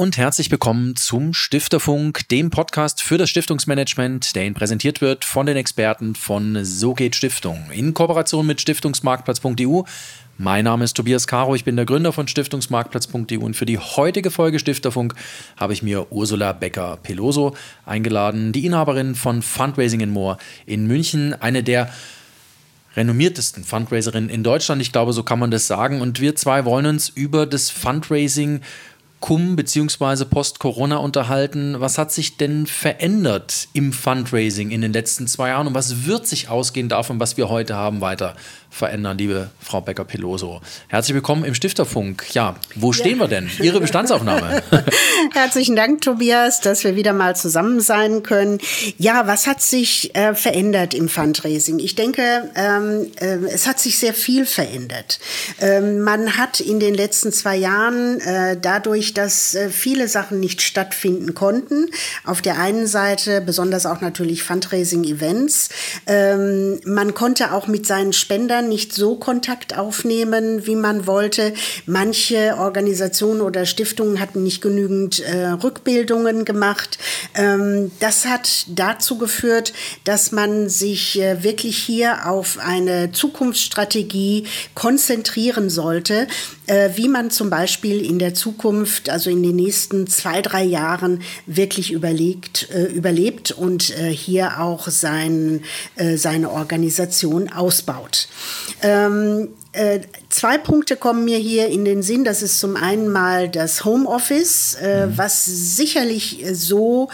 Und herzlich willkommen zum Stifterfunk, dem Podcast für das Stiftungsmanagement, der Ihnen präsentiert wird von den Experten von So geht Stiftung in Kooperation mit Stiftungsmarktplatz.eu. Mein Name ist Tobias Caro, ich bin der Gründer von Stiftungsmarktplatz.eu und für die heutige Folge Stifterfunk habe ich mir Ursula Becker-Peloso eingeladen, die Inhaberin von Fundraising in Moor in München, eine der renommiertesten Fundraiserinnen in Deutschland. Ich glaube, so kann man das sagen. Und wir zwei wollen uns über das Fundraising cum bzw. post-Corona unterhalten. Was hat sich denn verändert im Fundraising in den letzten zwei Jahren und was wird sich ausgehend davon, was wir heute haben, weiter verändern, liebe Frau Becker-Peloso? Herzlich willkommen im Stifterfunk. Ja, wo stehen ja. wir denn? Ihre Bestandsaufnahme. Herzlichen Dank, Tobias, dass wir wieder mal zusammen sein können. Ja, was hat sich äh, verändert im Fundraising? Ich denke, ähm, äh, es hat sich sehr viel verändert. Ähm, man hat in den letzten zwei Jahren äh, dadurch dass äh, viele Sachen nicht stattfinden konnten. Auf der einen Seite besonders auch natürlich Fundraising-Events. Ähm, man konnte auch mit seinen Spendern nicht so Kontakt aufnehmen, wie man wollte. Manche Organisationen oder Stiftungen hatten nicht genügend äh, Rückbildungen gemacht. Ähm, das hat dazu geführt, dass man sich äh, wirklich hier auf eine Zukunftsstrategie konzentrieren sollte, äh, wie man zum Beispiel in der Zukunft, also in den nächsten zwei, drei Jahren wirklich überlegt, äh, überlebt und äh, hier auch sein, äh, seine Organisation ausbaut. Ähm, äh, zwei Punkte kommen mir hier in den Sinn. Das ist zum einen mal das Homeoffice, äh, mhm. was sicherlich so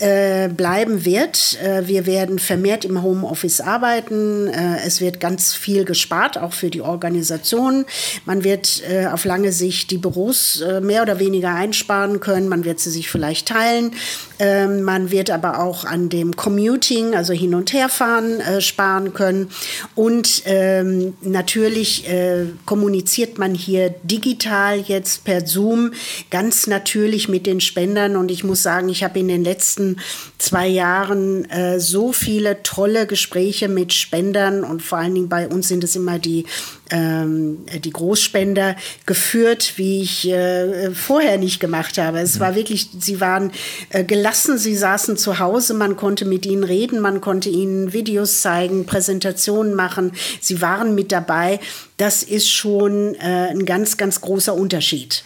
äh, bleiben wird. Äh, wir werden vermehrt im Homeoffice arbeiten. Äh, es wird ganz viel gespart, auch für die Organisation. Man wird äh, auf lange Sicht die Büros äh, mehr oder weniger einsparen können. Man wird sie sich vielleicht teilen. Ähm, man wird aber auch an dem Commuting, also hin und herfahren, sparen können. Und ähm, natürlich kommuniziert man hier digital jetzt per Zoom ganz natürlich mit den Spendern. Und ich muss sagen, ich habe in den letzten zwei Jahren äh, so viele tolle Gespräche mit Spendern und vor allen Dingen bei uns sind es immer die, ähm, die Großspender geführt, wie ich äh, vorher nicht gemacht habe. Es war wirklich, sie waren äh, gelassen, sie saßen zu Hause, man konnte mit ihnen reden, man konnte ihnen Videos zeigen, Präsentationen machen, sie waren mit dabei. Das ist schon äh, ein ganz, ganz großer Unterschied.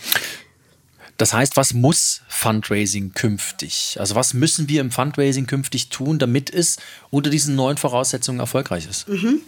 Das heißt, was muss Fundraising künftig? Also was müssen wir im Fundraising künftig tun, damit es unter diesen neuen Voraussetzungen erfolgreich ist? Mhm.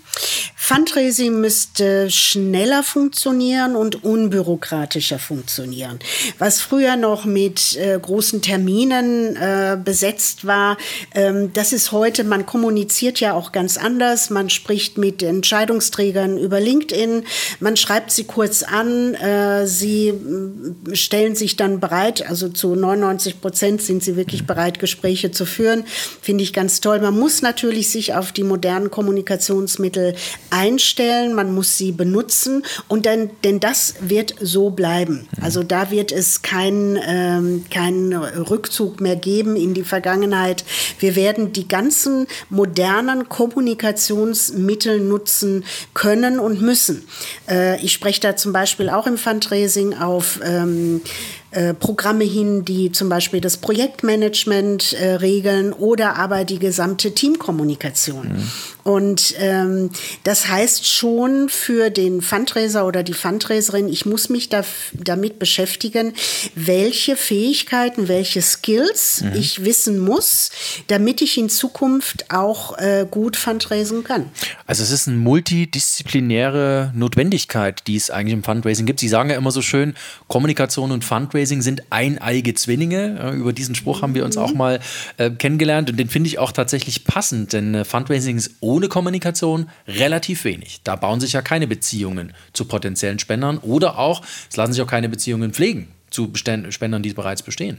Fundraising müsste schneller funktionieren und unbürokratischer funktionieren. Was früher noch mit äh, großen Terminen äh, besetzt war, ähm, das ist heute, man kommuniziert ja auch ganz anders. Man spricht mit Entscheidungsträgern über LinkedIn, man schreibt sie kurz an, äh, sie äh, stellen sich dann bereit, also zu 99 Prozent sind sie wirklich bereit, Gespräche zu führen. Finde ich ganz toll. Man muss natürlich sich auf die modernen Kommunikationsmittel einstellen, man muss sie benutzen und dann, denn das wird so bleiben. Also da wird es keinen ähm, keinen Rückzug mehr geben in die Vergangenheit. Wir werden die ganzen modernen Kommunikationsmittel nutzen können und müssen. Äh, ich spreche da zum Beispiel auch im Fundraising auf ähm, äh, Programme hin, die zum Beispiel das Projektmanagement äh, regeln oder aber die gesamte Teamkommunikation. Mhm. Und ähm, das heißt schon für den Fundraiser oder die Fundraiserin, ich muss mich da, damit beschäftigen, welche Fähigkeiten, welche Skills mhm. ich wissen muss, damit ich in Zukunft auch äh, gut fundraisen kann. Also es ist eine multidisziplinäre Notwendigkeit, die es eigentlich im Fundraising gibt. Sie sagen ja immer so schön, Kommunikation und Fundraising sind eineige Zwillinge. Über diesen Spruch haben wir uns auch mhm. mal äh, kennengelernt und den finde ich auch tatsächlich passend, denn äh, Fundraising ist ohne ohne Kommunikation relativ wenig. Da bauen sich ja keine Beziehungen zu potenziellen Spendern oder auch, es lassen sich auch keine Beziehungen pflegen zu Spendern, die bereits bestehen.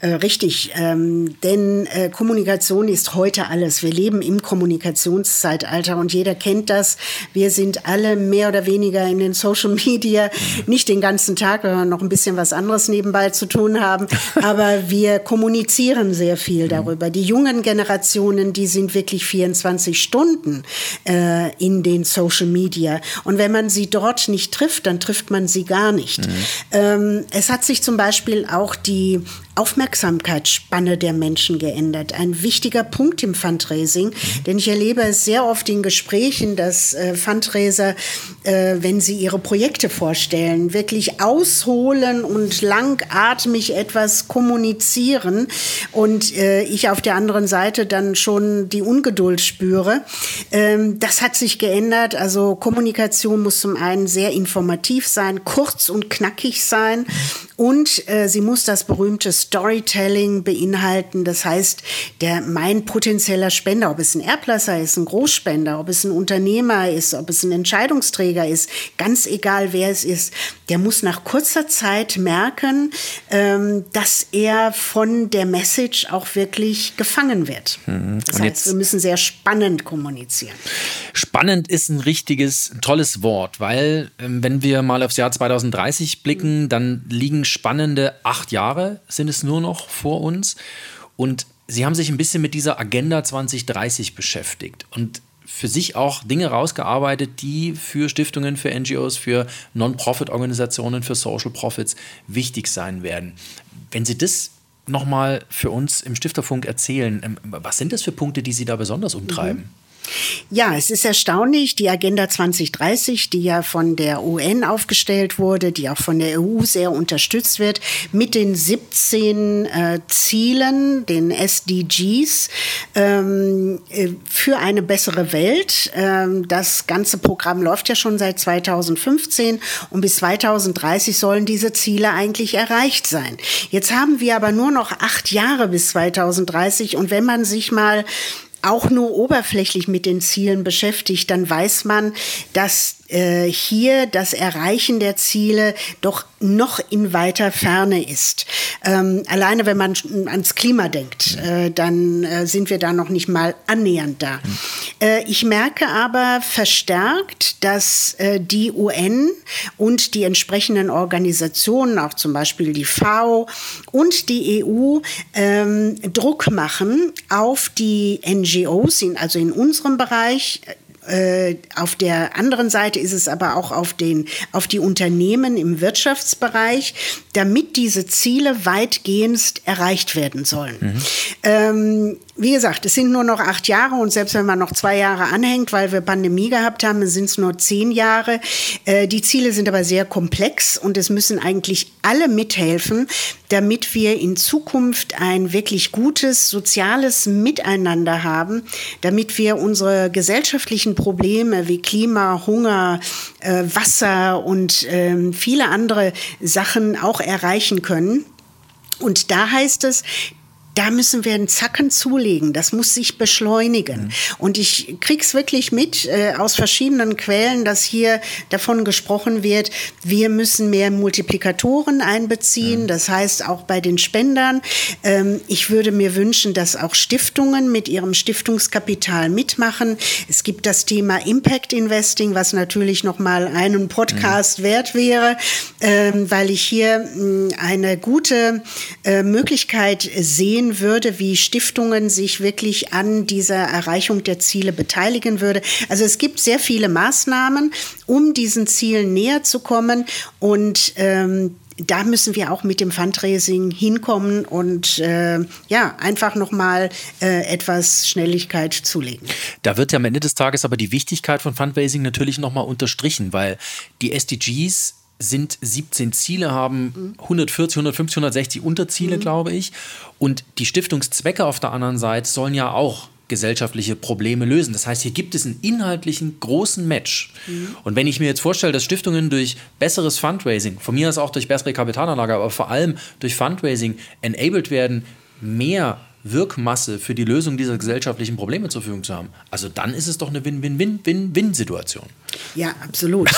Äh, richtig, ähm, denn äh, Kommunikation ist heute alles. Wir leben im Kommunikationszeitalter und jeder kennt das. Wir sind alle mehr oder weniger in den Social Media, nicht den ganzen Tag, weil wir noch ein bisschen was anderes nebenbei zu tun haben, aber wir kommunizieren sehr viel mhm. darüber. Die jungen Generationen, die sind wirklich 24 Stunden äh, in den Social Media und wenn man sie dort nicht trifft, dann trifft man sie gar nicht. Mhm. Ähm, es hat hat sich zum Beispiel auch die Aufmerksamkeitsspanne der Menschen geändert. Ein wichtiger Punkt im Fundraising, mhm. denn ich erlebe es sehr oft in Gesprächen, dass äh, Fundraiser, äh, wenn sie ihre Projekte vorstellen, wirklich ausholen und langatmig etwas kommunizieren und äh, ich auf der anderen Seite dann schon die Ungeduld spüre. Ähm, das hat sich geändert. Also Kommunikation muss zum einen sehr informativ sein, kurz und knackig sein und äh, sie muss das berühmte Storytelling beinhalten. Das heißt, der, mein potenzieller Spender, ob es ein Erblasser ist, ein Großspender, ob es ein Unternehmer ist, ob es ein Entscheidungsträger ist, ganz egal wer es ist, der muss nach kurzer Zeit merken, ähm, dass er von der Message auch wirklich gefangen wird. Mhm. Das heißt, wir müssen sehr spannend kommunizieren. Spannend ist ein richtiges, tolles Wort, weil ähm, wenn wir mal aufs Jahr 2030 blicken, dann liegen spannende acht Jahre sind es nur noch vor uns. Und Sie haben sich ein bisschen mit dieser Agenda 2030 beschäftigt und für sich auch Dinge rausgearbeitet, die für Stiftungen, für NGOs, für Non-Profit-Organisationen, für Social Profits wichtig sein werden. Wenn Sie das nochmal für uns im Stifterfunk erzählen, ähm, was sind das für Punkte, die Sie da besonders umtreiben? Mhm. Ja, es ist erstaunlich, die Agenda 2030, die ja von der UN aufgestellt wurde, die auch von der EU sehr unterstützt wird, mit den 17 äh, Zielen, den SDGs, ähm, äh, für eine bessere Welt. Ähm, das ganze Programm läuft ja schon seit 2015 und bis 2030 sollen diese Ziele eigentlich erreicht sein. Jetzt haben wir aber nur noch acht Jahre bis 2030 und wenn man sich mal auch nur oberflächlich mit den Zielen beschäftigt, dann weiß man, dass äh, hier das Erreichen der Ziele doch noch in weiter Ferne ist. Ähm, alleine wenn man ans Klima denkt, äh, dann äh, sind wir da noch nicht mal annähernd da. Äh, ich merke aber verstärkt, dass äh, die UN und die entsprechenden Organisationen, auch zum Beispiel die FAO und die EU, ähm, Druck machen auf die NGOs, also in unserem Bereich, äh, auf der anderen Seite ist es aber auch auf, den, auf die Unternehmen im Wirtschaftsbereich, damit diese Ziele weitgehend erreicht werden sollen. Mhm. Ähm, wie gesagt, es sind nur noch acht Jahre und selbst wenn man noch zwei Jahre anhängt, weil wir Pandemie gehabt haben, sind es nur zehn Jahre. Äh, die Ziele sind aber sehr komplex und es müssen eigentlich alle mithelfen, damit wir in Zukunft ein wirklich gutes soziales Miteinander haben, damit wir unsere gesellschaftlichen Probleme wie Klima, Hunger, äh, Wasser und äh, viele andere Sachen auch erreichen können. Und da heißt es, da müssen wir einen Zacken zulegen. Das muss sich beschleunigen. Mhm. Und ich krieg's wirklich mit äh, aus verschiedenen Quellen, dass hier davon gesprochen wird, wir müssen mehr Multiplikatoren einbeziehen. Mhm. Das heißt auch bei den Spendern. Ähm, ich würde mir wünschen, dass auch Stiftungen mit ihrem Stiftungskapital mitmachen. Es gibt das Thema Impact Investing, was natürlich noch mal einen Podcast mhm. wert wäre, ähm, weil ich hier mh, hm, eine gute äh, Möglichkeit sehen sehen würde, wie Stiftungen sich wirklich an dieser Erreichung der Ziele beteiligen würde. Also es gibt sehr viele Maßnahmen, um diesen Zielen näher zu kommen und ähm, da müssen wir auch mit dem Fundraising hinkommen und äh, ja, einfach nochmal äh, etwas Schnelligkeit zulegen. Da wird ja am Ende des Tages aber die Wichtigkeit von Fundraising natürlich nochmal unterstrichen, weil die SDGs sind 17 Ziele, haben 140, 150, 160 Unterziele, mhm. glaube ich. Und die Stiftungszwecke auf der anderen Seite sollen ja auch gesellschaftliche Probleme lösen. Das heißt, hier gibt es einen inhaltlichen großen Match. Mhm. Und wenn ich mir jetzt vorstelle, dass Stiftungen durch besseres Fundraising, von mir aus auch durch bessere Kapitalanlage, aber vor allem durch Fundraising enabled werden, mehr Wirkmasse für die Lösung dieser gesellschaftlichen Probleme zur Verfügung zu haben, also dann ist es doch eine Win-Win-Win-Win-Win-Situation. Ja, absolut.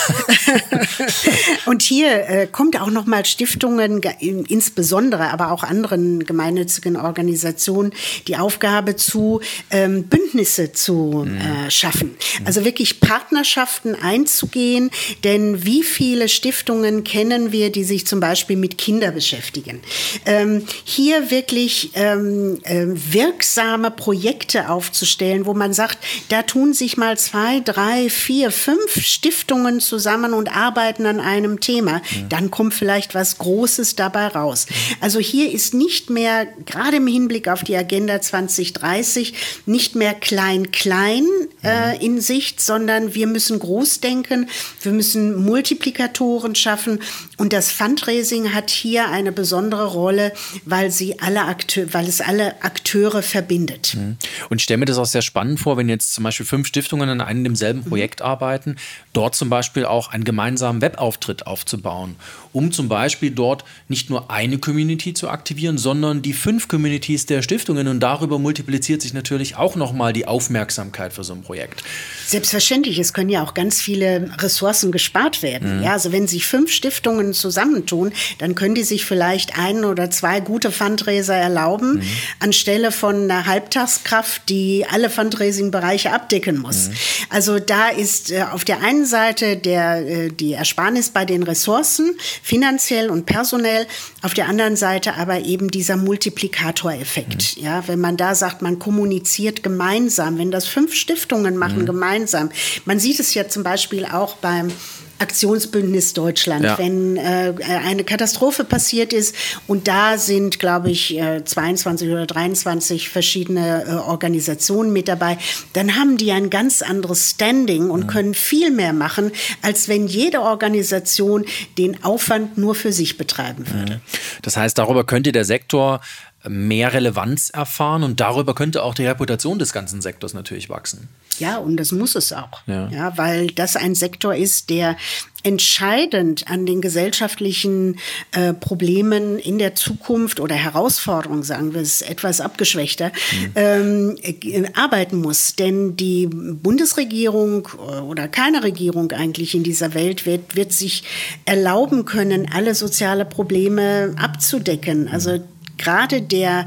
und hier äh, kommt auch nochmal Stiftungen, insbesondere, aber auch anderen gemeinnützigen Organisationen, die Aufgabe zu, ähm, Bündnisse zu mhm. äh, schaffen. Also wirklich Partnerschaften einzugehen, denn wie viele Stiftungen kennen wir, die sich zum Beispiel mit Kindern beschäftigen? Ähm, hier wirklich ähm, äh, wirksame Projekte aufzustellen, wo man sagt, da tun sich mal zwei, drei, vier, fünf fünf Stiftungen zusammen und arbeiten an einem Thema, ja. dann kommt vielleicht was Großes dabei raus. Also hier ist nicht mehr, gerade im Hinblick auf die Agenda 2030, nicht mehr klein-klein äh, in Sicht, sondern wir müssen groß denken, wir müssen Multiplikatoren schaffen und das Fundraising hat hier eine besondere Rolle, weil sie alle Akteur, weil es alle Akteure verbindet. Mhm. Und ich stelle mir das auch sehr spannend vor, wenn jetzt zum Beispiel fünf Stiftungen an einem demselben Projekt mhm. arbeiten, dort zum Beispiel auch einen gemeinsamen Webauftritt aufzubauen, um zum Beispiel dort nicht nur eine Community zu aktivieren, sondern die fünf Communities der Stiftungen und darüber multipliziert sich natürlich auch nochmal die Aufmerksamkeit für so ein Projekt. Selbstverständlich, es können ja auch ganz viele Ressourcen gespart werden. Mhm. Ja, also wenn sich fünf Stiftungen zusammentun, dann können die sich vielleicht ein oder zwei gute Fundraiser erlauben, mhm. anstelle von einer Halbtagskraft, die alle Fundraising-Bereiche abdecken muss. Mhm. Also da ist äh, auf der einen Seite der, äh, die Ersparnis bei den Ressourcen, finanziell und personell, auf der anderen Seite aber eben dieser Multiplikatoreffekt. Mhm. Ja, wenn man da sagt, man kommuniziert gemeinsam, wenn das fünf Stiftungen machen mhm. gemeinsam. Man sieht es ja zum Beispiel auch beim Aktionsbündnis Deutschland, ja. wenn äh, eine Katastrophe passiert ist und da sind, glaube ich, äh, 22 oder 23 verschiedene äh, Organisationen mit dabei, dann haben die ein ganz anderes Standing und mhm. können viel mehr machen, als wenn jede Organisation den Aufwand nur für sich betreiben würde. Mhm. Das heißt, darüber könnte der Sektor mehr Relevanz erfahren und darüber könnte auch die Reputation des ganzen Sektors natürlich wachsen. Ja, und das muss es auch. Ja. ja, weil das ein Sektor ist, der entscheidend an den gesellschaftlichen äh, Problemen in der Zukunft oder Herausforderungen, sagen wir es etwas abgeschwächter, mhm. ähm, äh, arbeiten muss. Denn die Bundesregierung äh, oder keine Regierung eigentlich in dieser Welt wird, wird sich erlauben können, alle soziale Probleme abzudecken. Also gerade der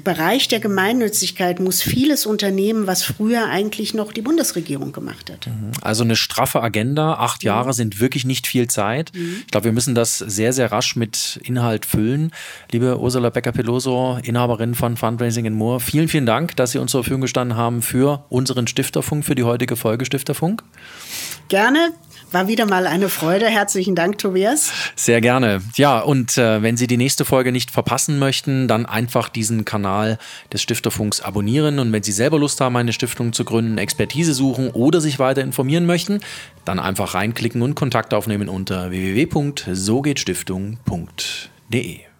Bereich der Gemeinnützigkeit muss vieles unternehmen, was früher eigentlich noch die Bundesregierung gemacht hat. Mhm. Also eine straffe Agenda. Acht Jahre mhm. sind wirklich nicht viel Zeit. Mhm. Ich glaube, wir müssen das sehr, sehr rasch mit Inhalt füllen. Liebe Ursula Becker-Peloso, Inhaberin von Fundraising in Moor, vielen, vielen Dank, dass Sie uns zur Verfügung gestanden haben für unseren Stifterfunk, für die heutige Folge Stifterfunk. Gerne. War wieder mal eine Freude. Herzlichen Dank, Tobias. Sehr gerne. Ja, und äh, wenn Sie die nächste Folge nicht verpassen möchten, dann einfach diesen Kanal des Stifterfunks abonnieren. Und wenn Sie selber Lust haben, eine Stiftung zu gründen, Expertise suchen oder sich weiter informieren möchten, dann einfach reinklicken und Kontakt aufnehmen unter www.sogehtstiftung.de.